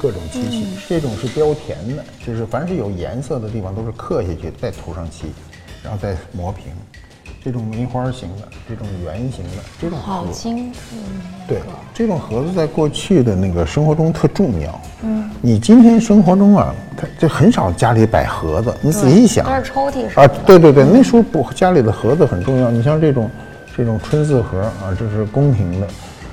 各种漆器。这种是雕填的，就是凡是有颜色的地方都是刻下去，再涂上漆，然后再磨平。这种梅花形的，这种圆形的，这种好精致。对，这种盒子在过去的那个生活中特重要。嗯，你今天生活中啊，它就很少家里摆盒子。你仔细想都是抽屉式啊，对对对，那时候不家里的盒子很重要。你像这种这种春字盒啊，这是宫廷的。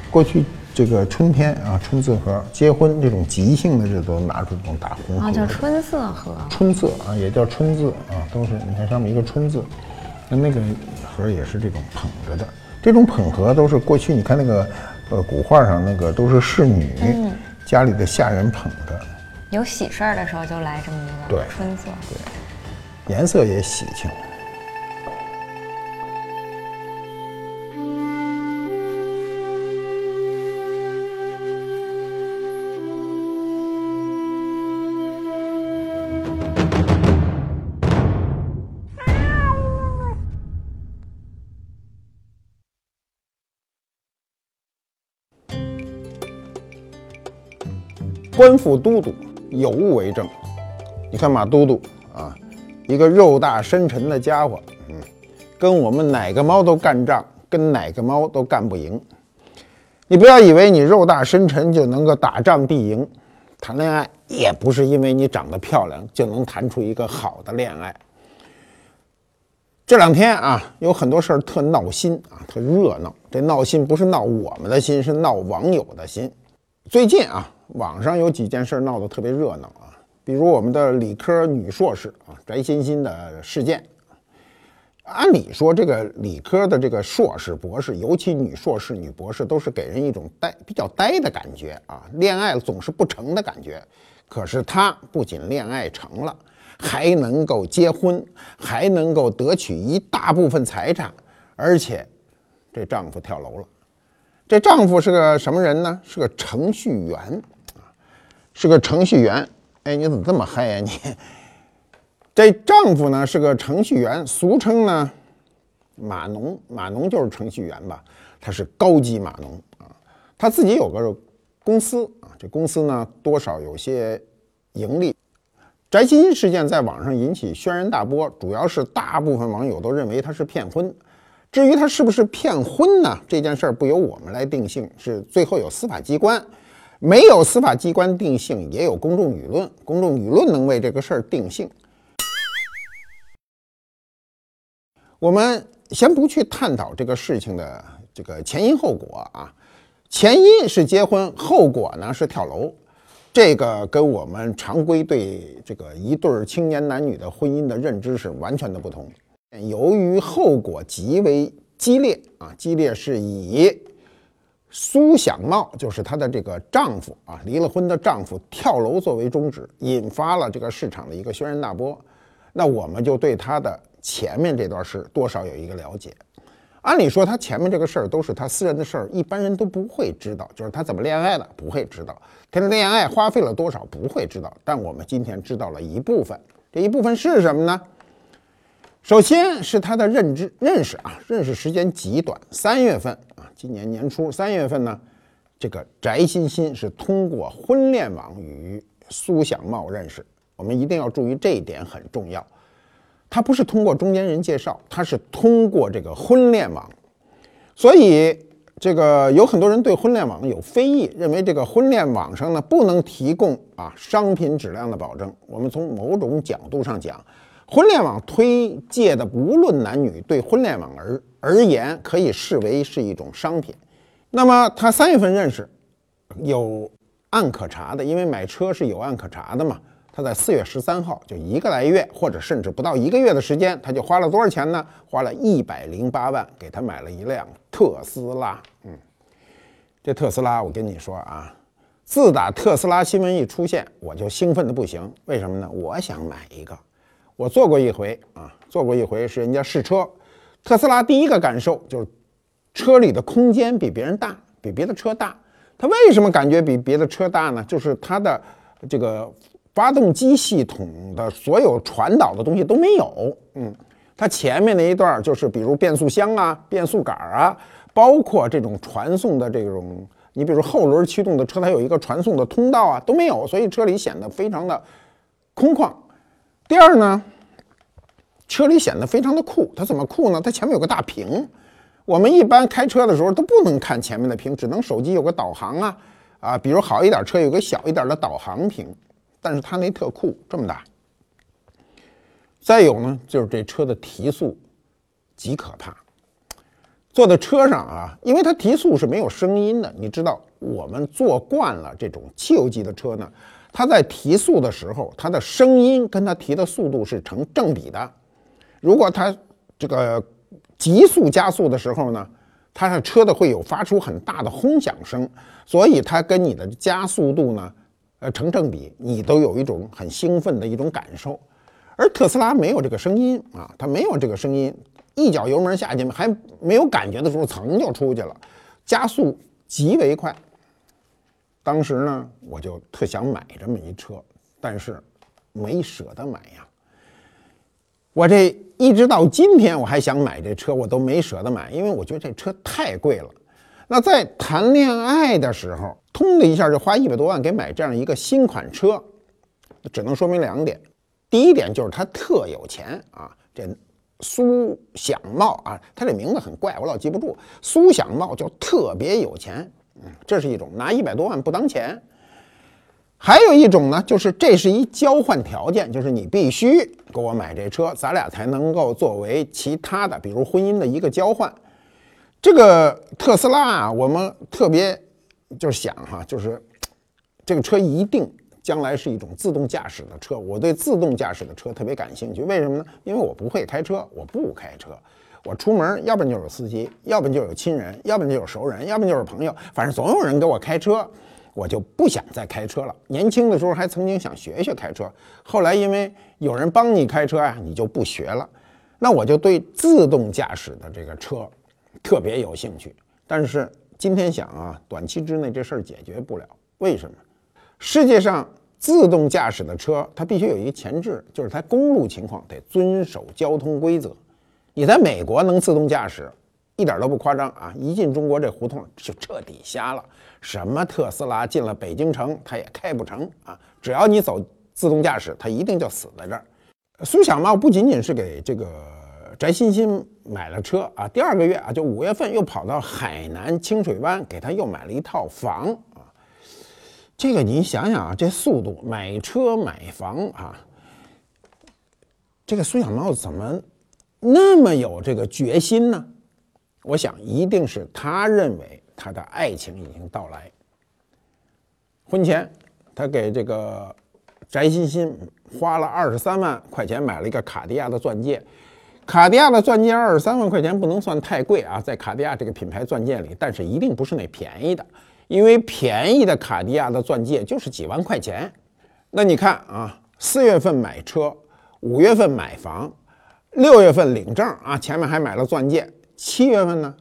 过去这个春天啊，春字盒，结婚这种吉庆的日子都拿出这种大红盒啊，叫春色盒。春色啊，也叫春字啊，都是你看上面一个春字，那那个盒也是这种捧着的。这种捧盒都是过去你看那个呃古画上那个都是侍女、家里的下人捧着，有喜事儿的时候就来这么一个对春色。对颜色也喜庆。官府都督有物为证。你看马都督啊，一个肉大深沉的家伙，嗯，跟我们哪个猫都干仗，跟哪个猫都干不赢。你不要以为你肉大深沉就能够打仗必赢，谈恋爱也不是因为你长得漂亮就能谈出一个好的恋爱。这两天啊，有很多事儿特闹心啊，特热闹。这闹心不是闹我们的心，是闹网友的心。最近啊，网上有几件事闹得特别热闹啊，比如我们的理科女硕士啊翟欣欣的事件。按理说，这个理科的这个硕士、博士，尤其女硕士、女博士，都是给人一种呆、比较呆的感觉啊，恋爱总是不成的感觉。可是她不仅恋爱成了，还能够结婚，还能够得取一大部分财产，而且这丈夫跳楼了。这丈夫是个什么人呢？是个程序员，是个程序员。哎，你怎么这么嗨呀、你？这丈夫呢是个程序员，俗称呢码农，码农就是程序员吧？他是高级码农啊，他自己有个公司啊，这公司呢多少有些盈利。翟欣欣事件在网上引起轩然大波，主要是大部分网友都认为他是骗婚。至于他是不是骗婚呢？这件事儿不由我们来定性，是最后有司法机关。没有司法机关定性，也有公众舆论，公众舆论能为这个事儿定性。我们先不去探讨这个事情的这个前因后果啊，前因是结婚，后果呢是跳楼，这个跟我们常规对这个一对青年男女的婚姻的认知是完全的不同。由于后果极为激烈啊，激烈是以苏小茂，就是她的这个丈夫啊，离了婚的丈夫跳楼作为终止，引发了这个市场的一个轩然大波。那我们就对她的前面这段事多少有一个了解。按理说，她前面这个事儿都是她私人的事儿，一般人都不会知道。就是她怎么恋爱的，不会知道；她的恋爱花费了多少，不会知道。但我们今天知道了一部分，这一部分是什么呢？首先是他的认知认识啊，认识时间极短。三月份，今年年初三月份呢，这个翟欣欣是通过婚恋网与苏小茂认识。我们一定要注意这一点很重要，他不是通过中间人介绍，他是通过这个婚恋网。所以这个有很多人对婚恋网有非议，认为这个婚恋网上呢不能提供啊商品质量的保证。我们从某种角度上讲。婚恋网推介的无论男女，对婚恋网而而言，可以视为是一种商品。那么他三月份认识，有案可查的，因为买车是有案可查的嘛。他在四月十三号，就一个来月，或者甚至不到一个月的时间，他就花了多少钱呢？花了一百零八万，给他买了一辆特斯拉。嗯，这特斯拉，我跟你说啊，自打特斯拉新闻一出现，我就兴奋的不行。为什么呢？我想买一个。我做过一回啊，做过一回是人家试车，特斯拉第一个感受就是车里的空间比别人大，比别的车大。它为什么感觉比别的车大呢？就是它的这个发动机系统的所有传导的东西都没有。嗯，它前面那一段就是比如变速箱啊、变速杆啊，包括这种传送的这种你比如后轮驱动的车，它有一个传送的通道啊，都没有，所以车里显得非常的空旷。第二呢，车里显得非常的酷，它怎么酷呢？它前面有个大屏，我们一般开车的时候都不能看前面的屏，只能手机有个导航啊啊，比如好一点车有个小一点的导航屏，但是它那特酷，这么大。再有呢，就是这车的提速极可怕。坐在车上啊，因为它提速是没有声音的。你知道，我们坐惯了这种汽油机的车呢，它在提速的时候，它的声音跟它提的速度是成正比的。如果它这个急速加速的时候呢，它的车的会有发出很大的轰响声，所以它跟你的加速度呢，呃成正比，你都有一种很兴奋的一种感受。而特斯拉没有这个声音啊，它没有这个声音。一脚油门下去，还没有感觉的时候，噌就出去了，加速极为快。当时呢，我就特想买这么一车，但是没舍得买呀。我这一直到今天，我还想买这车，我都没舍得买，因为我觉得这车太贵了。那在谈恋爱的时候，通的一下就花一百多万给买这样一个新款车，只能说明两点。第一点就是他特有钱啊，这。苏享茂啊，他这名字很怪，我老记不住。苏享茂就特别有钱，这是一种拿一百多万不当钱。还有一种呢，就是这是一交换条件，就是你必须给我买这车，咱俩才能够作为其他的，比如婚姻的一个交换。这个特斯拉啊，我们特别就是想哈，就是这个车一定。将来是一种自动驾驶的车，我对自动驾驶的车特别感兴趣。为什么呢？因为我不会开车，我不开车，我出门要不然就有司机，要不然就有亲人，要不然就有熟人，要不然就是朋友，反正总有人给我开车，我就不想再开车了。年轻的时候还曾经想学学开车，后来因为有人帮你开车呀，你就不学了。那我就对自动驾驶的这个车特别有兴趣。但是今天想啊，短期之内这事儿解决不了，为什么？世界上自动驾驶的车，它必须有一个前置，就是它公路情况得遵守交通规则。你在美国能自动驾驶，一点都不夸张啊！一进中国这胡同就彻底瞎了。什么特斯拉进了北京城，它也开不成啊！只要你走自动驾驶，它一定就死在这儿。苏小茂不仅仅是给这个翟欣欣买了车啊，第二个月啊，就五月份又跑到海南清水湾给他又买了一套房啊。这个你想想啊，这速度买车买房啊，这个苏小茂怎么那么有这个决心呢？我想一定是他认为他的爱情已经到来。婚前他给这个翟欣欣花了二十三万块钱买了一个卡地亚的钻戒，卡地亚的钻戒二十三万块钱不能算太贵啊，在卡地亚这个品牌钻戒里，但是一定不是那便宜的。因为便宜的卡地亚的钻戒就是几万块钱，那你看啊，四月份买车，五月份买房，六月份领证啊，前面还买了钻戒，七月份呢，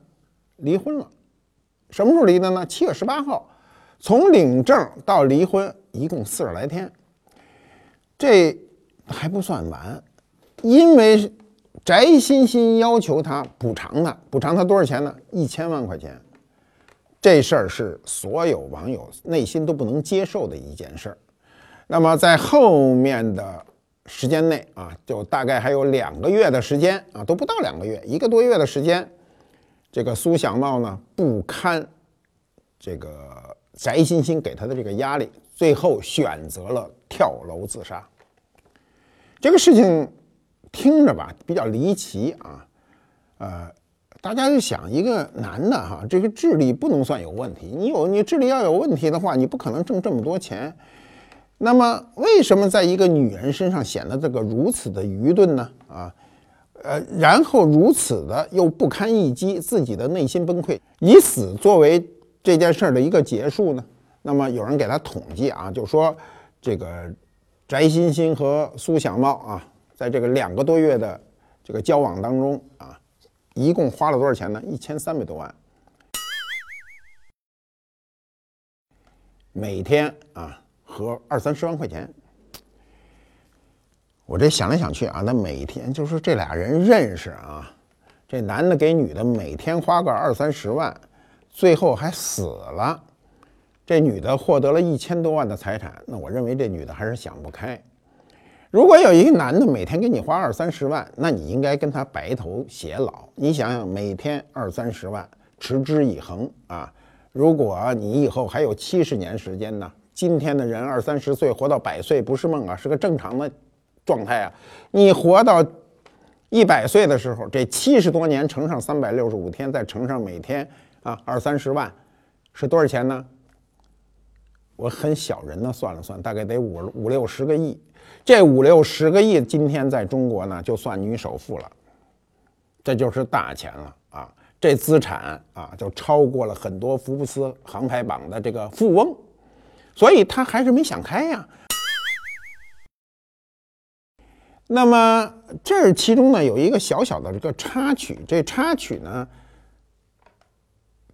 离婚了，什么时候离的呢？七月十八号，从领证到离婚一共四十来天，这还不算完，因为翟欣欣要求他补偿他，补偿他多少钱呢？一千万块钱。这事儿是所有网友内心都不能接受的一件事儿。那么在后面的时间内啊，就大概还有两个月的时间啊，都不到两个月，一个多月的时间，这个苏小茂呢不堪这个翟欣欣给他的这个压力，最后选择了跳楼自杀。这个事情听着吧比较离奇啊，呃。大家就想一个男的哈，这个智力不能算有问题。你有你智力要有问题的话，你不可能挣这么多钱。那么为什么在一个女人身上显得这个如此的愚钝呢？啊，呃，然后如此的又不堪一击，自己的内心崩溃，以死作为这件事儿的一个结束呢？那么有人给他统计啊，就说这个翟欣欣和苏小茂啊，在这个两个多月的这个交往当中啊。一共花了多少钱呢？一千三百多万，每天啊，和二三十万块钱。我这想来想去啊，那每天就是这俩人认识啊，这男的给女的每天花个二三十万，最后还死了。这女的获得了一千多万的财产，那我认为这女的还是想不开。如果有一个男的每天给你花二三十万，那你应该跟他白头偕老。你想想，每天二三十万，持之以恒啊！如果你以后还有七十年时间呢？今天的人二三十岁活到百岁不是梦啊，是个正常的状态啊。你活到一百岁的时候，这七十多年乘上三百六十五天，再乘上每天啊二三十万，是多少钱呢？我很小人呢，算了算，大概得五五六十个亿。这五六十个亿，今天在中国呢，就算女首富了，这就是大钱了啊！这资产啊，就超过了很多福布斯航拍榜的这个富翁，所以他还是没想开呀。那么这其中呢，有一个小小的这个插曲，这插曲呢。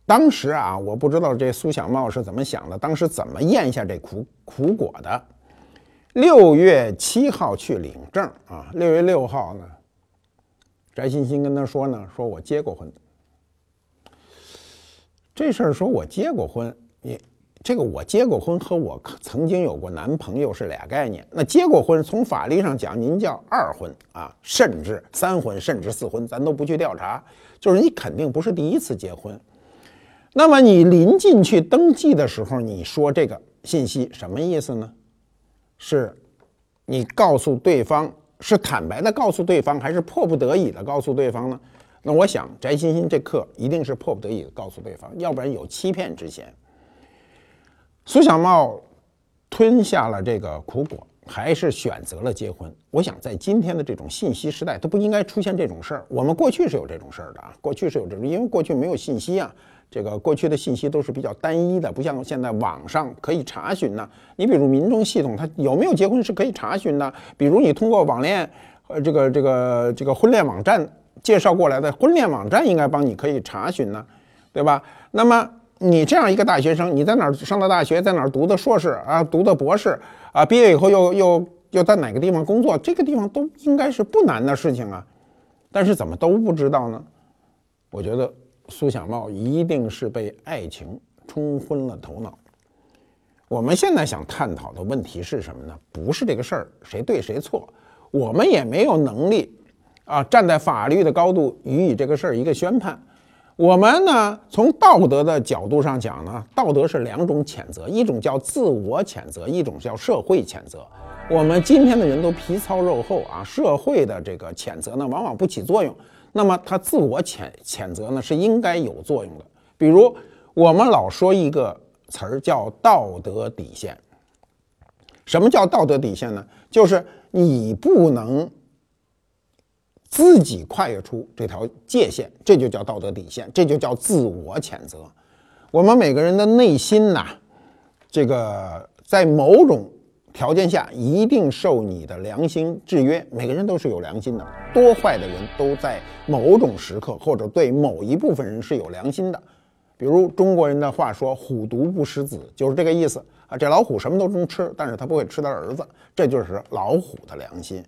当时啊，我不知道这苏小茂是怎么想的，当时怎么咽下这苦苦果的。六月七号去领证啊，六月六号呢，翟欣欣跟他说呢，说我结过婚。这事儿说我结过婚，你这个我结过婚和我曾经有过男朋友是俩概念。那结过婚，从法律上讲，您叫二婚啊，甚至三婚，甚至四婚，咱都不去调查，就是你肯定不是第一次结婚。那么你临近去登记的时候，你说这个信息什么意思呢？是，你告诉对方是坦白的告诉对方，还是迫不得已的告诉对方呢？那我想翟欣欣这课一定是迫不得已的告诉对方，要不然有欺骗之嫌。苏小茂吞下了这个苦果，还是选择了结婚。我想在今天的这种信息时代，都不应该出现这种事儿。我们过去是有这种事儿的啊，过去是有这种，因为过去没有信息啊。这个过去的信息都是比较单一的，不像现在网上可以查询呢。你比如民众系统，它有没有结婚是可以查询的。比如你通过网恋，呃，这个这个这个婚恋网站介绍过来的婚恋网站，应该帮你可以查询呢，对吧？那么你这样一个大学生，你在哪儿上的大学，在哪儿读的硕士啊，读的博士啊，毕业以后又又又在哪个地方工作，这个地方都应该是不难的事情啊。但是怎么都不知道呢？我觉得。苏小茂一定是被爱情冲昏了头脑。我们现在想探讨的问题是什么呢？不是这个事儿谁对谁错，我们也没有能力啊站在法律的高度予以这个事儿一个宣判。我们呢从道德的角度上讲呢，道德是两种谴责，一种叫自我谴责，一种叫社会谴责。我们今天的人都皮糙肉厚啊，社会的这个谴责呢往往不起作用。那么他自我谴谴责呢，是应该有作用的。比如我们老说一个词儿叫道德底线。什么叫道德底线呢？就是你不能自己跨越出这条界限，这就叫道德底线，这就叫自我谴责。我们每个人的内心呐，这个在某种。条件下一定受你的良心制约。每个人都是有良心的，多坏的人都在某种时刻或者对某一部分人是有良心的。比如中国人的话说“虎毒不食子”，就是这个意思啊。这老虎什么都能吃，但是他不会吃他儿子，这就是老虎的良心。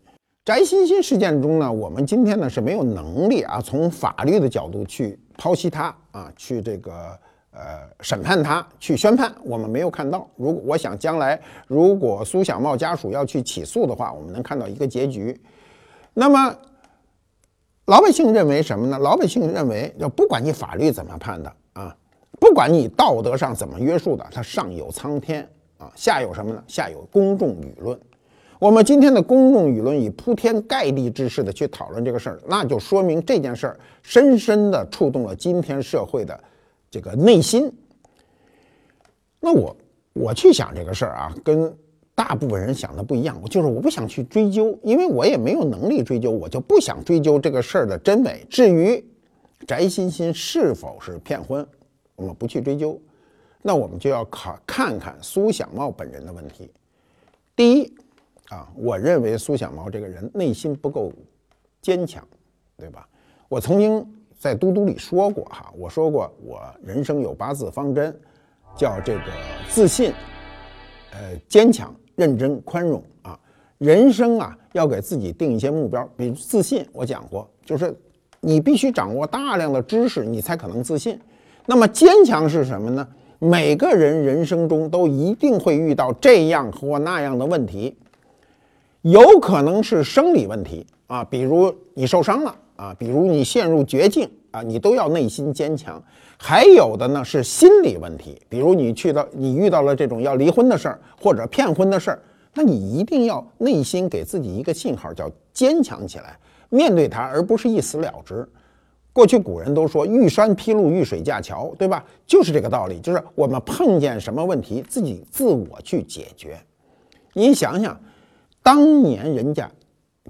翟欣欣事件中呢，我们今天呢是没有能力啊，从法律的角度去剖析它啊，去这个。呃，审判他去宣判，我们没有看到。如果我想将来如果苏小茂家属要去起诉的话，我们能看到一个结局。那么老百姓认为什么呢？老百姓认为，要不管你法律怎么判的啊，不管你道德上怎么约束的，它上有苍天啊，下有什么呢？下有公众舆论。我们今天的公众舆论以铺天盖地之势的去讨论这个事儿，那就说明这件事儿深深的触动了今天社会的。这个内心，那我我去想这个事儿啊，跟大部分人想的不一样。我就是我不想去追究，因为我也没有能力追究，我就不想追究这个事儿的真伪。至于翟欣欣是否是骗婚，我们不去追究。那我们就要考看看苏小茂本人的问题。第一啊，我认为苏小毛这个人内心不够坚强，对吧？我曾经。在嘟嘟里说过哈，我说过我人生有八字方针，叫这个自信、呃坚强、认真、宽容啊。人生啊要给自己定一些目标，比如自信，我讲过，就是你必须掌握大量的知识，你才可能自信。那么坚强是什么呢？每个人人生中都一定会遇到这样或那样的问题，有可能是生理问题啊，比如你受伤了啊，比如你陷入绝境啊，你都要内心坚强。还有的呢是心理问题，比如你去到你遇到了这种要离婚的事儿或者骗婚的事儿，那你一定要内心给自己一个信号，叫坚强起来，面对它，而不是一死了之。过去古人都说“遇山劈路，遇水架桥”，对吧？就是这个道理，就是我们碰见什么问题，自己自我去解决。您想想，当年人家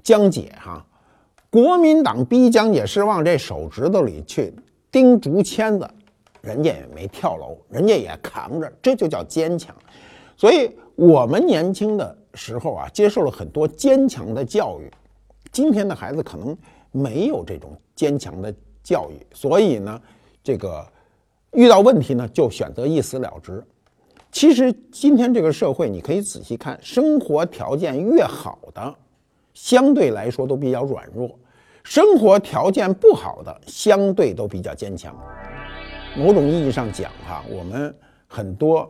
江姐哈，国民党逼江姐是往这手指头里去钉竹签子，人家也没跳楼，人家也扛着，这就叫坚强。所以，我们年轻的时候啊，接受了很多坚强的教育，今天的孩子可能没有这种坚强的。教育，所以呢，这个遇到问题呢，就选择一死了之。其实今天这个社会，你可以仔细看，生活条件越好的，相对来说都比较软弱；生活条件不好的，相对都比较坚强。某种意义上讲，哈，我们很多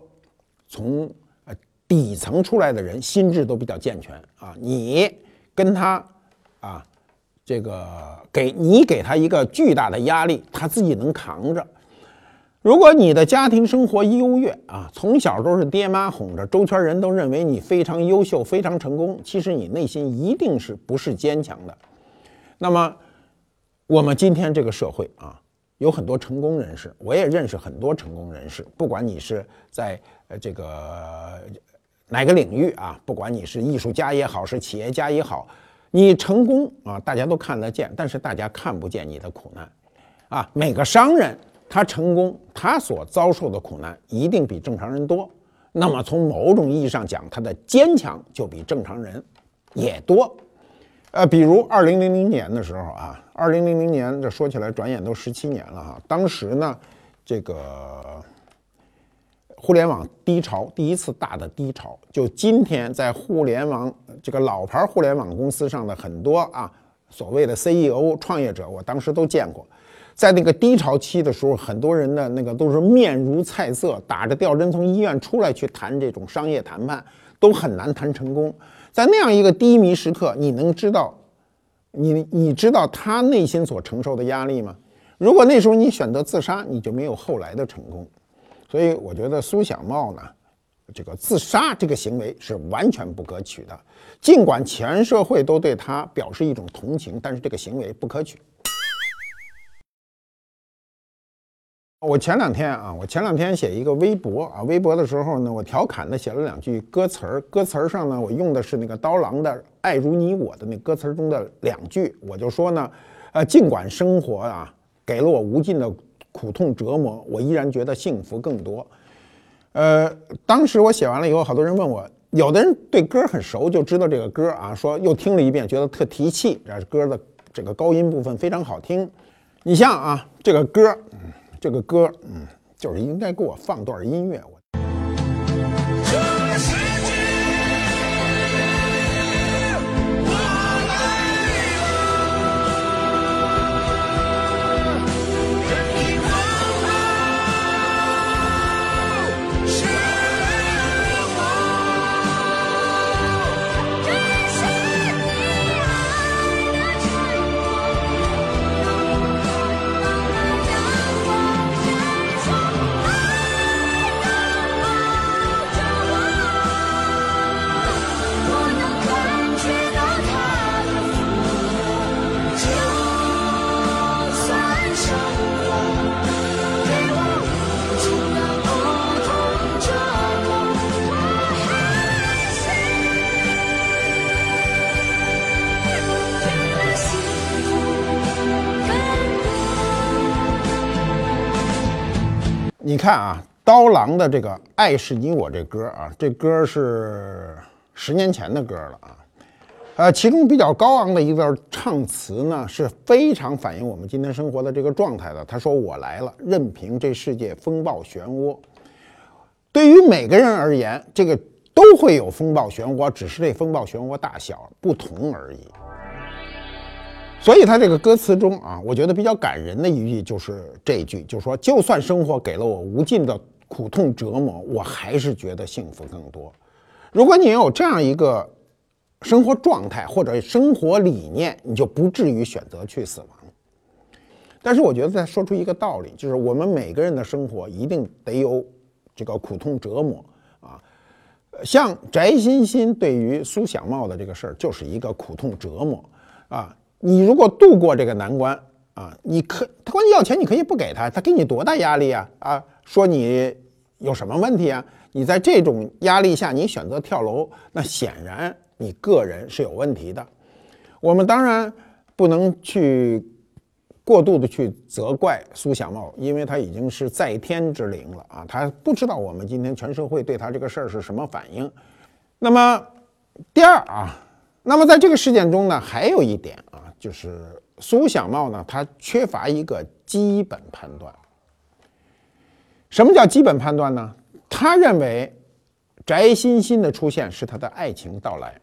从呃底层出来的人，心智都比较健全啊。你跟他啊。这个给你给他一个巨大的压力，他自己能扛着。如果你的家庭生活优越啊，从小都是爹妈哄着，周圈人都认为你非常优秀、非常成功，其实你内心一定是不是坚强的。那么，我们今天这个社会啊，有很多成功人士，我也认识很多成功人士。不管你是在呃这个哪个领域啊，不管你是艺术家也好，是企业家也好。你成功啊，大家都看得见，但是大家看不见你的苦难，啊，每个商人他成功，他所遭受的苦难一定比正常人多。那么从某种意义上讲，他的坚强就比正常人也多。呃，比如二零零零年的时候啊，二零零零年这说起来转眼都十七年了哈，当时呢，这个。互联网低潮，第一次大的低潮，就今天在互联网这个老牌互联网公司上的很多啊，所谓的 CEO 创业者，我当时都见过，在那个低潮期的时候，很多人的那个都是面如菜色，打着吊针从医院出来去谈这种商业谈判，都很难谈成功。在那样一个低迷时刻，你能知道，你你知道他内心所承受的压力吗？如果那时候你选择自杀，你就没有后来的成功。所以我觉得苏小茂呢，这个自杀这个行为是完全不可取的。尽管全社会都对他表示一种同情，但是这个行为不可取。我前两天啊，我前两天写一个微博啊，微博的时候呢，我调侃的写了两句歌词儿，歌词儿上呢，我用的是那个刀郎的《爱如你我》的那歌词中的两句，我就说呢，呃，尽管生活啊给了我无尽的。苦痛折磨，我依然觉得幸福更多。呃，当时我写完了以后，好多人问我，有的人对歌很熟，就知道这个歌啊，说又听了一遍，觉得特提气。这歌的这个高音部分非常好听。你像啊，这个歌，这个歌，嗯，就是应该给我放段音乐。我。你看啊，刀郎的这个《爱是你我》这歌啊，这歌是十年前的歌了啊。呃，其中比较高昂的一段唱词呢，是非常反映我们今天生活的这个状态的。他说：“我来了，任凭这世界风暴漩涡。”对于每个人而言，这个都会有风暴漩涡，只是这风暴漩涡大小不同而已。所以他这个歌词中啊，我觉得比较感人的一句就是这一句，就是说，就算生活给了我无尽的苦痛折磨，我还是觉得幸福更多。如果你有这样一个生活状态或者生活理念，你就不至于选择去死亡。但是我觉得再说出一个道理，就是我们每个人的生活一定得有这个苦痛折磨啊。像翟欣欣对于苏小茂的这个事儿，就是一个苦痛折磨啊。你如果度过这个难关啊，你可他管你要钱，你可以不给他，他给你多大压力啊啊！说你有什么问题啊？你在这种压力下，你选择跳楼，那显然你个人是有问题的。我们当然不能去。过度的去责怪苏小茂，因为他已经是在天之灵了啊，他不知道我们今天全社会对他这个事儿是什么反应。那么，第二啊，那么在这个事件中呢，还有一点啊，就是苏小茂呢，他缺乏一个基本判断。什么叫基本判断呢？他认为翟欣欣的出现是他的爱情到来。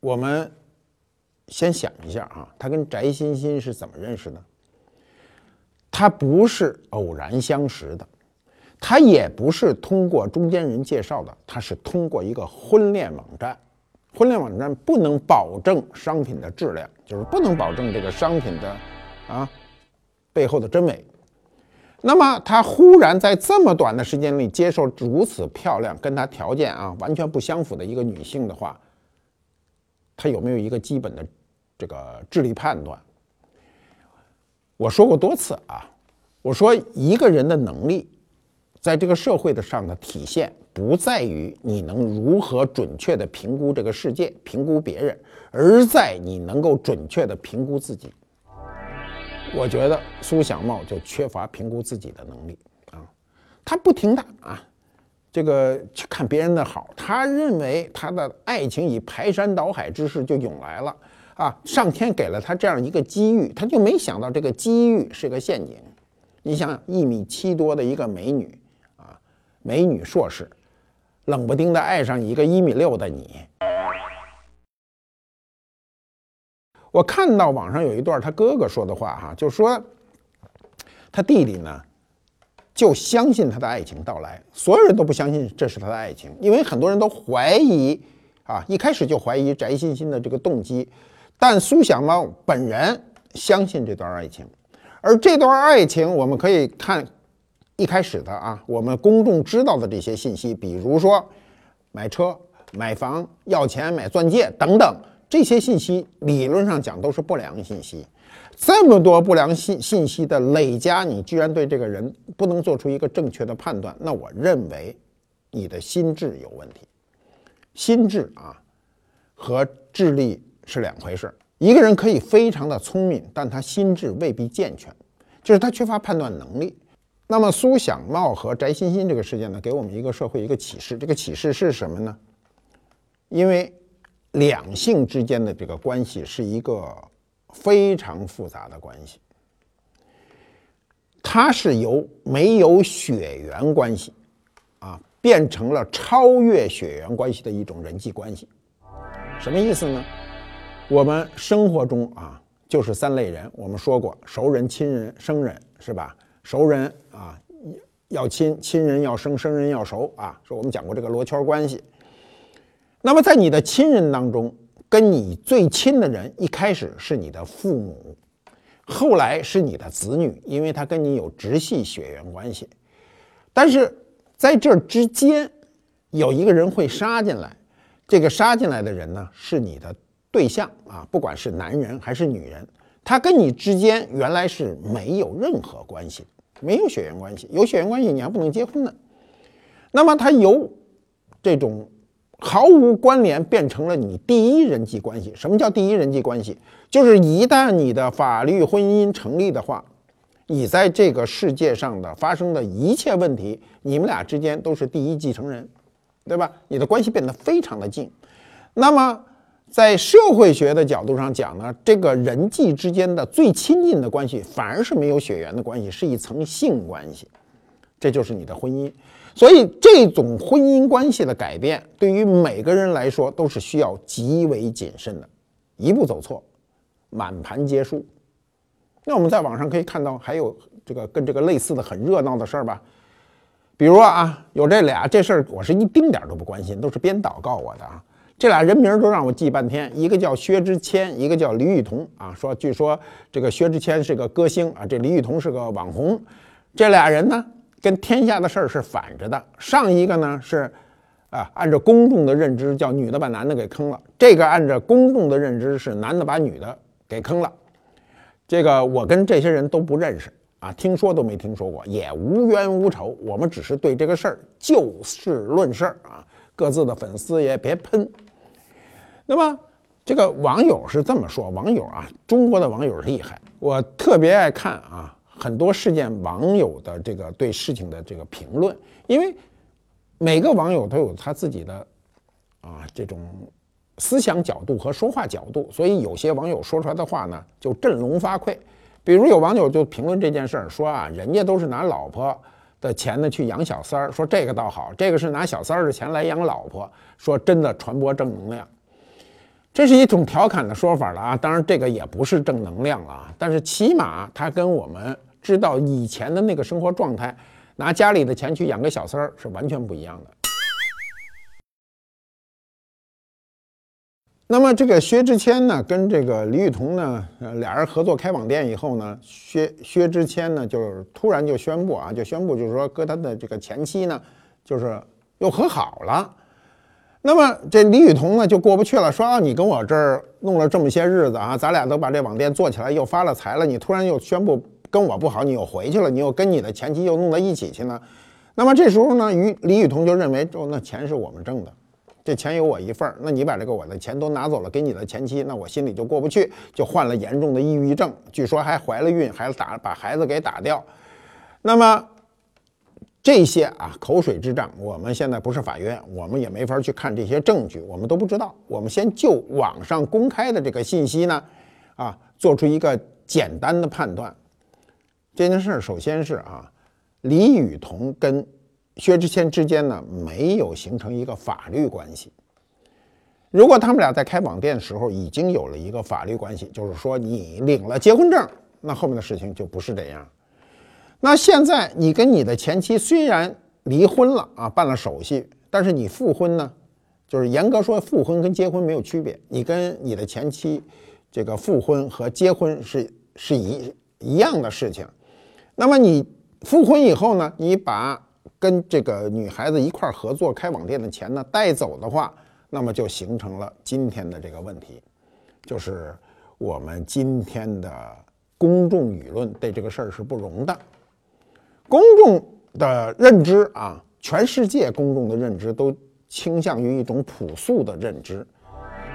我们先想一下啊，他跟翟欣欣是怎么认识的？他不是偶然相识的，他也不是通过中间人介绍的，他是通过一个婚恋网站。婚恋网站不能保证商品的质量，就是不能保证这个商品的啊背后的真伪。那么他忽然在这么短的时间里接受如此漂亮、跟他条件啊完全不相符的一个女性的话，他有没有一个基本的这个智力判断？我说过多次啊，我说一个人的能力，在这个社会的上的体现，不在于你能如何准确的评估这个世界、评估别人，而在你能够准确的评估自己。我觉得苏小茂就缺乏评估自己的能力啊，他不停的啊，这个去看别人的好，他认为他的爱情以排山倒海之势就涌来了。啊，上天给了他这样一个机遇，他就没想到这个机遇是个陷阱。你想想，一米七多的一个美女，美女硕士，冷不丁的爱上一个一米六的你。我看到网上有一段他哥哥说的话，哈，就说他弟弟呢，就相信他的爱情到来，所有人都不相信这是他的爱情，因为很多人都怀疑，啊，一开始就怀疑翟欣欣的这个动机。但苏小茂本人相信这段爱情，而这段爱情我们可以看一开始的啊，我们公众知道的这些信息，比如说买车、买房、要钱、买钻戒等等，这些信息理论上讲都是不良信息。这么多不良信信息的累加，你居然对这个人不能做出一个正确的判断，那我认为你的心智有问题。心智啊和智力。是两回事。一个人可以非常的聪明，但他心智未必健全，就是他缺乏判断能力。那么苏享茂和翟欣欣这个事件呢，给我们一个社会一个启示。这个启示是什么呢？因为两性之间的这个关系是一个非常复杂的关系，它是由没有血缘关系啊，变成了超越血缘关系的一种人际关系。什么意思呢？我们生活中啊，就是三类人。我们说过，熟人、亲人、生人，是吧？熟人啊，要亲；亲人要生；生人要熟啊。说我们讲过这个罗圈关系。那么在你的亲人当中，跟你最亲的人，一开始是你的父母，后来是你的子女，因为他跟你有直系血缘关系。但是在这之间，有一个人会杀进来，这个杀进来的人呢，是你的。对象啊，不管是男人还是女人，他跟你之间原来是没有任何关系，没有血缘关系。有血缘关系，你还不能结婚呢。那么他由这种毫无关联变成了你第一人际关系。什么叫第一人际关系？就是一旦你的法律婚姻成立的话，你在这个世界上的发生的一切问题，你们俩之间都是第一继承人，对吧？你的关系变得非常的近。那么。在社会学的角度上讲呢，这个人际之间的最亲近的关系，反而是没有血缘的关系，是一层性关系，这就是你的婚姻。所以，这种婚姻关系的改变，对于每个人来说都是需要极为谨慎的，一步走错，满盘皆输。那我们在网上可以看到，还有这个跟这个类似的很热闹的事儿吧？比如啊，有这俩这事儿，我是一丁点儿都不关心，都是编导告我的啊。这俩人名都让我记半天，一个叫薛之谦，一个叫李雨桐啊。说据说这个薛之谦是个歌星啊，这李雨桐是个网红。这俩人呢，跟天下的事儿是反着的。上一个呢是啊，按照公众的认知叫女的把男的给坑了，这个按照公众的认知是男的把女的给坑了。这个我跟这些人都不认识啊，听说都没听说过，也无冤无仇。我们只是对这个事儿就事论事儿啊，各自的粉丝也别喷。那么这个网友是这么说，网友啊，中国的网友厉害，我特别爱看啊，很多事件网友的这个对事情的这个评论，因为每个网友都有他自己的啊这种。思想角度和说话角度，所以有些网友说出来的话呢，就振聋发聩。比如有网友就评论这件事儿，说啊，人家都是拿老婆的钱呢去养小三儿，说这个倒好，这个是拿小三儿的钱来养老婆，说真的传播正能量。这是一种调侃的说法了啊，当然这个也不是正能量了啊，但是起码他跟我们知道以前的那个生活状态，拿家里的钱去养个小三儿是完全不一样的。那么这个薛之谦呢，跟这个李雨桐呢，俩人合作开网店以后呢，薛薛之谦呢，就是突然就宣布啊，就宣布就是说，跟他的这个前妻呢，就是又和好了。那么这李雨桐呢，就过不去了，说啊，你跟我这儿弄了这么些日子啊，咱俩都把这网店做起来，又发了财了，你突然又宣布跟我不好，你又回去了，你又跟你的前妻又弄到一起去呢？那么这时候呢，于李雨桐就认为，哦，那钱是我们挣的。这钱有我一份儿，那你把这个我的钱都拿走了，给你的前妻，那我心里就过不去，就患了严重的抑郁症，据说还怀了孕，还打把孩子给打掉。那么这些啊口水之战，我们现在不是法院，我们也没法去看这些证据，我们都不知道。我们先就网上公开的这个信息呢，啊，做出一个简单的判断。这件事儿首先是啊，李雨桐跟。薛之谦之间呢没有形成一个法律关系。如果他们俩在开网店的时候已经有了一个法律关系，就是说你领了结婚证，那后面的事情就不是这样。那现在你跟你的前妻虽然离婚了啊，办了手续，但是你复婚呢，就是严格说复婚跟结婚没有区别，你跟你的前妻这个复婚和结婚是是一一样的事情。那么你复婚以后呢，你把跟这个女孩子一块合作开网店的钱呢带走的话，那么就形成了今天的这个问题，就是我们今天的公众舆论对这个事儿是不容的。公众的认知啊，全世界公众的认知都倾向于一种朴素的认知，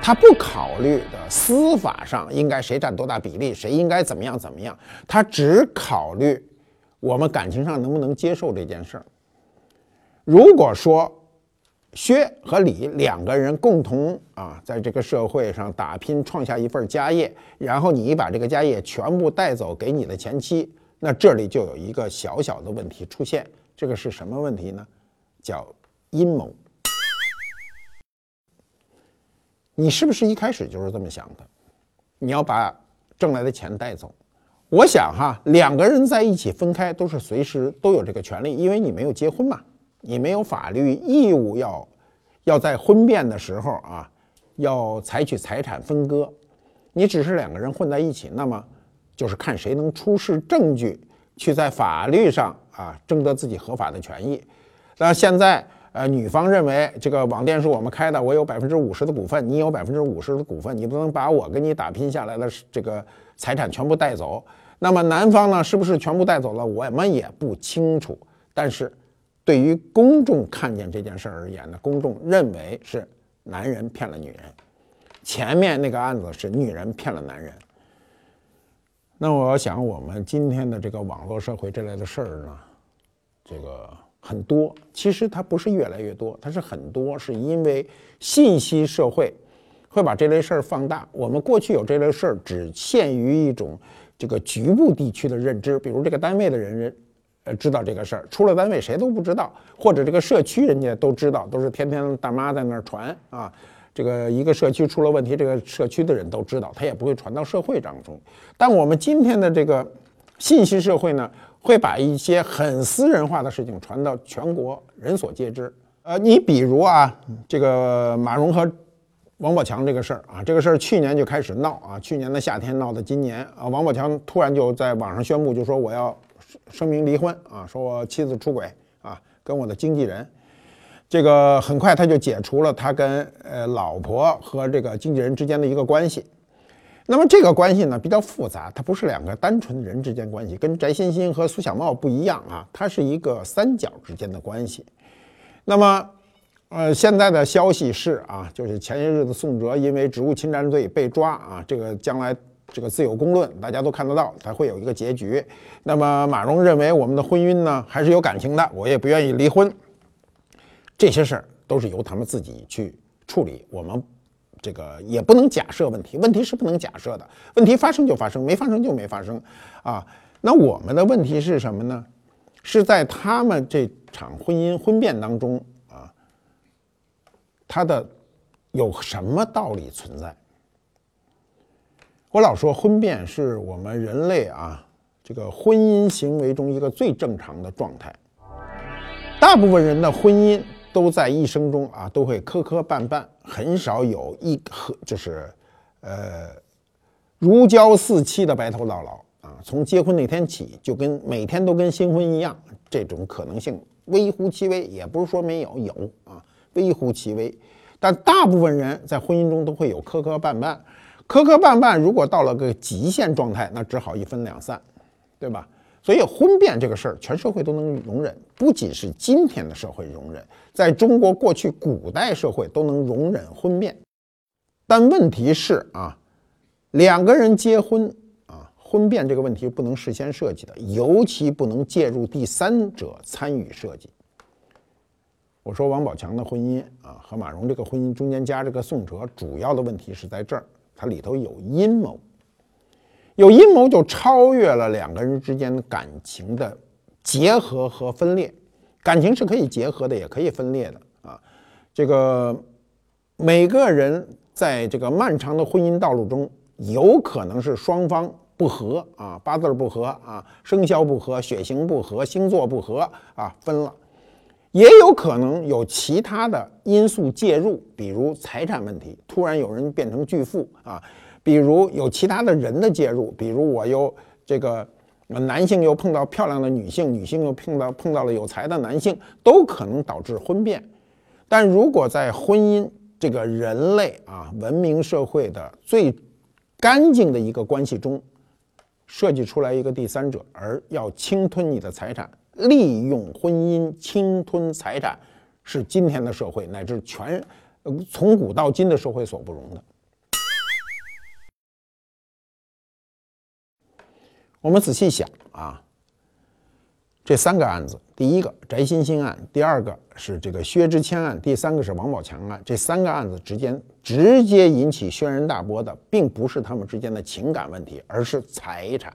他不考虑的司法上应该谁占多大比例，谁应该怎么样怎么样，他只考虑我们感情上能不能接受这件事儿。如果说薛和李两个人共同啊，在这个社会上打拼，创下一份家业，然后你把这个家业全部带走给你的前妻，那这里就有一个小小的问题出现。这个是什么问题呢？叫阴谋。你是不是一开始就是这么想的？你要把挣来的钱带走？我想哈，两个人在一起分开都是随时都有这个权利，因为你没有结婚嘛。你没有法律义务要要在婚变的时候啊，要采取财产分割，你只是两个人混在一起，那么就是看谁能出示证据，去在法律上啊争得自己合法的权益。那现在呃，女方认为这个网店是我们开的，我有百分之五十的股份，你有百分之五十的股份，你不能把我给你打拼下来的这个财产全部带走。那么男方呢，是不是全部带走了？我们也不清楚，但是。对于公众看见这件事儿而言呢，公众认为是男人骗了女人，前面那个案子是女人骗了男人。那我要想，我们今天的这个网络社会这类的事儿呢，这个很多，其实它不是越来越多，它是很多，是因为信息社会会把这类事儿放大。我们过去有这类事儿，只限于一种这个局部地区的认知，比如这个单位的人人。呃，知道这个事儿，出了单位谁都不知道，或者这个社区人家都知道，都是天天大妈在那儿传啊。这个一个社区出了问题，这个社区的人都知道，他也不会传到社会当中。但我们今天的这个信息社会呢，会把一些很私人化的事情传到全国，人所皆知。呃，你比如啊，这个马蓉和王宝强这个事儿啊，这个事儿去年就开始闹啊，去年的夏天闹到今年啊，王宝强突然就在网上宣布，就说我要声明离婚啊，说我妻子出轨啊，跟我的经纪人。这个很快他就解除了他跟呃老婆和这个经纪人之间的一个关系。那么这个关系呢比较复杂，它不是两个单纯的人之间关系，跟翟欣欣和苏小茂不一样啊，它是一个三角之间的关系。那么，呃，现在的消息是啊，就是前些日子宋哲因为职务侵占罪被抓啊，这个将来这个自有公论，大家都看得到，他会有一个结局。那么马蓉认为我们的婚姻呢还是有感情的，我也不愿意离婚。这些事儿都是由他们自己去处理，我们这个也不能假设问题，问题是不能假设的，问题发生就发生，没发生就没发生，啊，那我们的问题是什么呢？是在他们这场婚姻婚变当中啊，他的有什么道理存在？我老说婚变是我们人类啊这个婚姻行为中一个最正常的状态，大部分人的婚姻。都在一生中啊，都会磕磕绊绊，很少有一和就是，呃，如胶似漆的白头到老啊。从结婚那天起，就跟每天都跟新婚一样，这种可能性微乎其微，也不是说没有，有啊，微乎其微。但大部分人在婚姻中都会有磕磕绊绊，磕磕绊绊，如果到了个极限状态，那只好一分两散，对吧？所以婚变这个事儿，全社会都能容忍，不仅是今天的社会容忍，在中国过去古代社会都能容忍婚变。但问题是啊，两个人结婚啊，婚变这个问题不能事先设计的，尤其不能介入第三者参与设计。我说王宝强的婚姻啊，和马蓉这个婚姻中间加这个宋哲，主要的问题是在这儿，它里头有阴谋。有阴谋就超越了两个人之间的感情的结合和分裂，感情是可以结合的，也可以分裂的啊。这个每个人在这个漫长的婚姻道路中，有可能是双方不和啊，八字不合啊，生肖不合，血型不合，星座不合啊，分了；也有可能有其他的因素介入，比如财产问题，突然有人变成巨富啊。比如有其他的人的介入，比如我又这个那男性又碰到漂亮的女性，女性又碰到碰到了有才的男性，都可能导致婚变。但如果在婚姻这个人类啊文明社会的最干净的一个关系中，设计出来一个第三者，而要侵吞你的财产，利用婚姻侵吞财产，是今天的社会乃至全从古到今的社会所不容的。我们仔细想啊，这三个案子，第一个翟欣欣案，第二个是这个薛之谦案，第三个是王宝强案。这三个案子之间直接引起轩然大波的，并不是他们之间的情感问题，而是财产。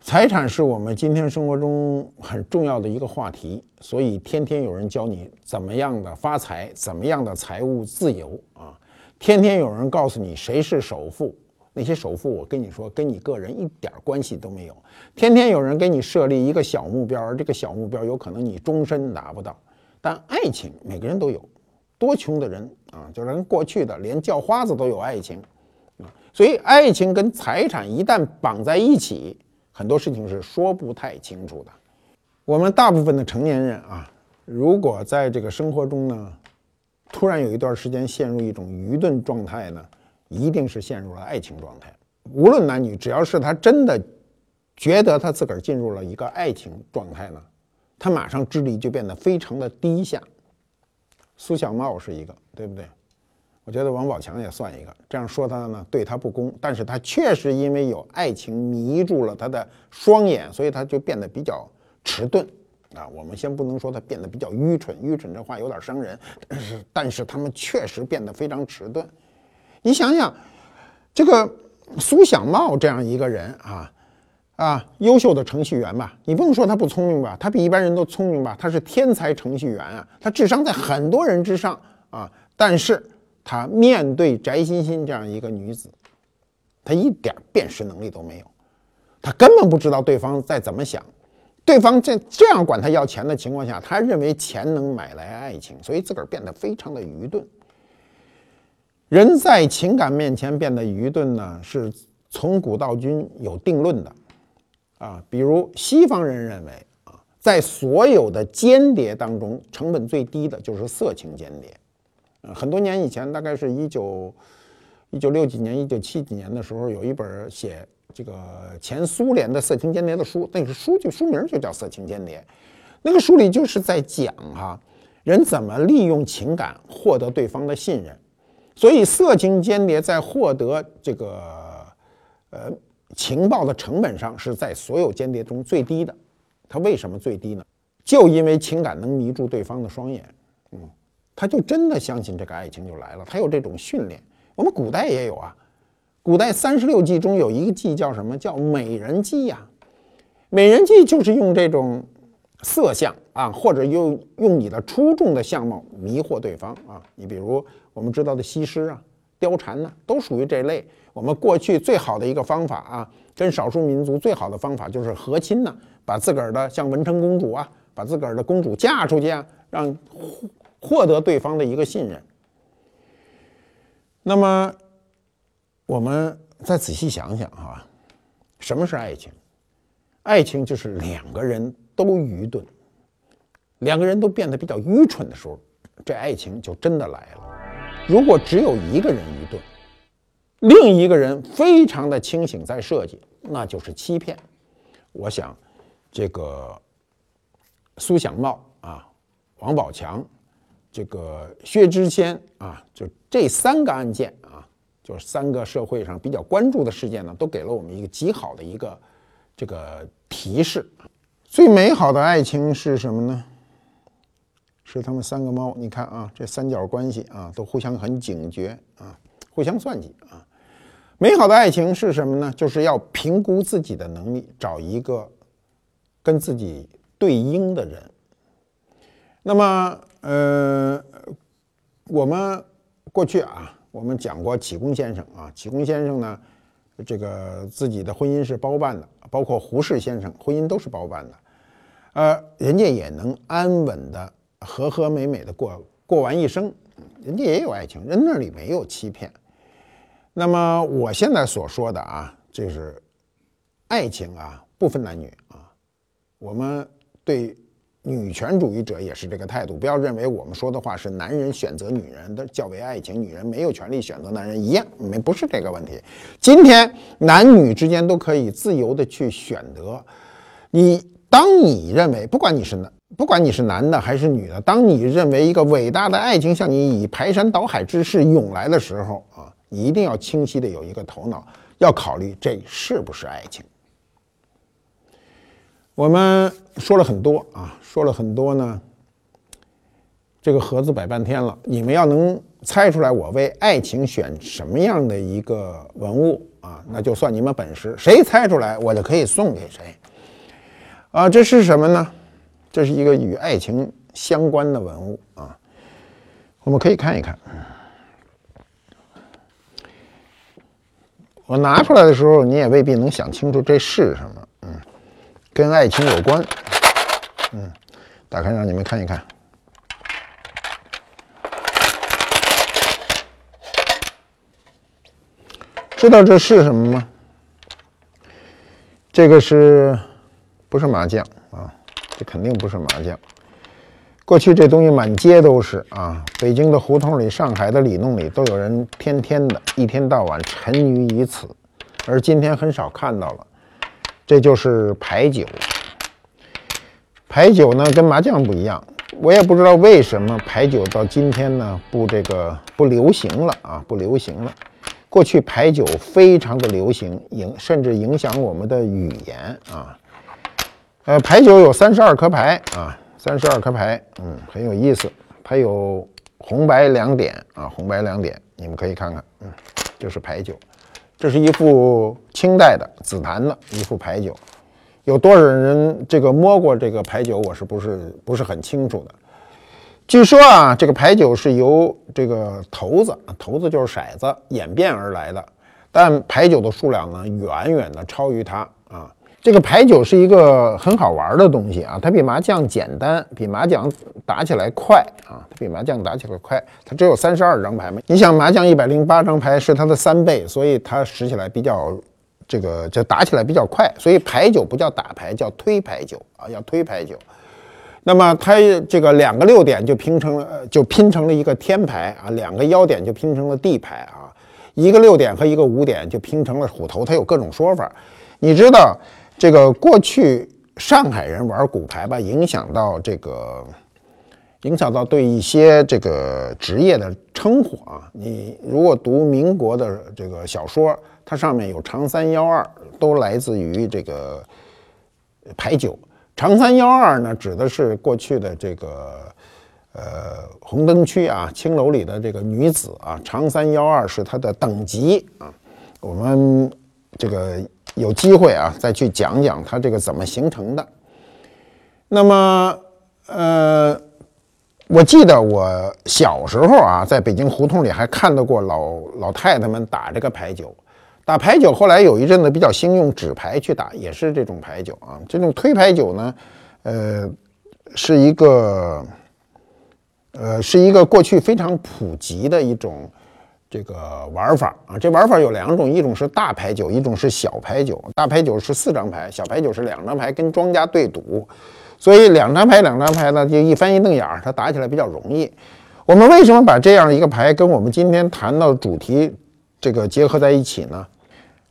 财产是我们今天生活中很重要的一个话题，所以天天有人教你怎么样的发财，怎么样的财务自由啊，天天有人告诉你谁是首富。那些首富，我跟你说，跟你个人一点关系都没有。天天有人给你设立一个小目标，而这个小目标有可能你终身达不到。但爱情每个人都有，多穷的人啊，就连过去的连叫花子都有爱情啊。所以爱情跟财产一旦绑在一起，很多事情是说不太清楚的。我们大部分的成年人啊，如果在这个生活中呢，突然有一段时间陷入一种愚钝状态呢？一定是陷入了爱情状态，无论男女，只要是他真的觉得他自个儿进入了一个爱情状态呢，他马上智力就变得非常的低下。苏小茂是一个，对不对？我觉得王宝强也算一个。这样说他呢，对他不公，但是他确实因为有爱情迷住了他的双眼，所以他就变得比较迟钝啊。我们先不能说他变得比较愚蠢，愚蠢这话有点伤人，但是但是他们确实变得非常迟钝。你想想，这个苏小茂这样一个人啊，啊，优秀的程序员吧，你不能说他不聪明吧？他比一般人都聪明吧？他是天才程序员啊，他智商在很多人之上啊。但是他面对翟欣欣这样一个女子，他一点辨识能力都没有。他根本不知道对方在怎么想。对方在这样管他要钱的情况下，他认为钱能买来爱情，所以自个儿变得非常的愚钝。人在情感面前变得愚钝呢，是从古到今有定论的。啊，比如西方人认为啊，在所有的间谍当中，成本最低的就是色情间谍。很多年以前，大概是一九一九六几年、一九七几年的时候，有一本写这个前苏联的色情间谍的书，那个书就书名就叫《色情间谍》。那个书里就是在讲哈，人怎么利用情感获得对方的信任。所以，色情间谍在获得这个呃。情报的成本上是在所有间谍中最低的，他为什么最低呢？就因为情感能迷住对方的双眼，嗯，他就真的相信这个爱情就来了。他有这种训练，我们古代也有啊。古代三十六计中有一个计叫什么？叫美人计呀。美人计就是用这种色相啊，或者用用你的出众的相貌迷惑对方啊。你比如我们知道的西施啊。貂蝉呢，都属于这类。我们过去最好的一个方法啊，跟少数民族最好的方法就是和亲呢，把自个儿的像文成公主啊，把自个儿的公主嫁出去啊，让获获得对方的一个信任。那么，我们再仔细想想哈，什么是爱情？爱情就是两个人都愚钝，两个人都变得比较愚蠢的时候，这爱情就真的来了。如果只有一个人愚钝，另一个人非常的清醒在设计，那就是欺骗。我想，这个苏小茂啊、王宝强、这个薛之谦啊，就这三个案件啊，就是三个社会上比较关注的事件呢，都给了我们一个极好的一个这个提示。最美好的爱情是什么呢？是他们三个猫，你看啊，这三角关系啊，都互相很警觉啊，互相算计啊。美好的爱情是什么呢？就是要评估自己的能力，找一个跟自己对应的人。那么，呃，我们过去啊，我们讲过启功先生啊，启功先生呢，这个自己的婚姻是包办的，包括胡适先生婚姻都是包办的，呃，人家也能安稳的。和和美美的过过完一生，人家也有爱情，人那里没有欺骗。那么我现在所说的啊，就是爱情啊，不分男女啊。我们对女权主义者也是这个态度，不要认为我们说的话是男人选择女人的较为爱情，女人没有权利选择男人一样，没不是这个问题。今天男女之间都可以自由的去选择。你当你认为，不管你是男。不管你是男的还是女的，当你认为一个伟大的爱情向你以排山倒海之势涌来的时候啊，你一定要清晰的有一个头脑，要考虑这是不是爱情。我们说了很多啊，说了很多呢。这个盒子摆半天了，你们要能猜出来我为爱情选什么样的一个文物啊，那就算你们本事。谁猜出来，我就可以送给谁。啊，这是什么呢？这是一个与爱情相关的文物啊，我们可以看一看。我拿出来的时候，你也未必能想清楚这是什么。嗯，跟爱情有关。嗯，打开让你们看一看。知道这是什么吗？这个是不是麻将？这肯定不是麻将。过去这东西满街都是啊，北京的胡同里、上海的里弄里都有人天天的、一天到晚沉迷于此，而今天很少看到了。这就是牌九。牌九呢跟麻将不一样，我也不知道为什么牌九到今天呢不这个不流行了啊，不流行了。过去牌九非常的流行，影甚至影响我们的语言啊。呃，牌九有三十二颗牌啊，三十二颗牌，嗯，很有意思。它有红白两点啊，红白两点，你们可以看看，嗯，这是牌九，这是一副清代的紫檀的一副牌九。有多少人这个摸过这个牌九？我是不是不是很清楚的？据说啊，这个牌九是由这个骰子，骰子就是骰子演变而来的，但牌九的数量呢，远远的超于它。啊。这个牌九是一个很好玩的东西啊，它比麻将简单，比麻将打起来快啊，它比麻将打起来快。它只有三十二张牌嘛，你想麻将一百零八张牌是它的三倍，所以它使起来比较这个就打起来比较快。所以牌九不叫打牌，叫推牌九啊，要推牌九。那么它这个两个六点就拼成了，就拼成了一个天牌啊，两个幺点就拼成了地牌啊，一个六点和一个五点就拼成了虎头，它有各种说法，你知道。这个过去上海人玩骨牌吧，影响到这个，影响到对一些这个职业的称呼啊。你如果读民国的这个小说，它上面有长三幺二，都来自于这个牌九。长三幺二呢，指的是过去的这个呃红灯区啊青楼里的这个女子啊。长三幺二是她的等级啊。我们这个。有机会啊，再去讲讲它这个怎么形成的。那么，呃，我记得我小时候啊，在北京胡同里还看到过老老太太们打这个牌九。打牌九后来有一阵子比较兴用纸牌去打，也是这种牌九啊。这种推牌九呢，呃，是一个，呃，是一个过去非常普及的一种。这个玩法啊，这玩法有两种，一种是大牌九，一种是小牌九。大牌九是四张牌，小牌九是两张牌，跟庄家对赌，所以两张牌两张牌呢就一翻一瞪眼儿，它打起来比较容易。我们为什么把这样一个牌跟我们今天谈到的主题这个结合在一起呢？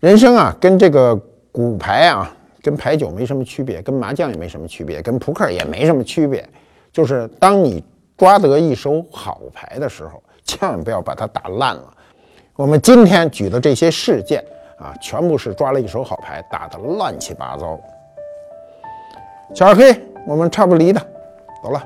人生啊，跟这个骨牌啊，跟牌九没什么区别，跟麻将也没什么区别，跟扑克也没什么区别，就是当你抓得一手好牌的时候。千万不要把它打烂了。我们今天举的这些事件啊，全部是抓了一手好牌，打得乱七八糟。小二黑，我们差不离的，走了。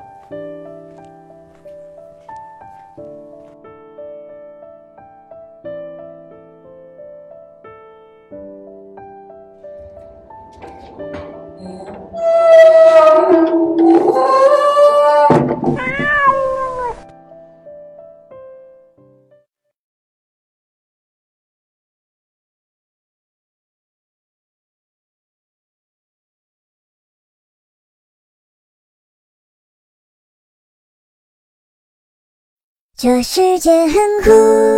这世界很酷。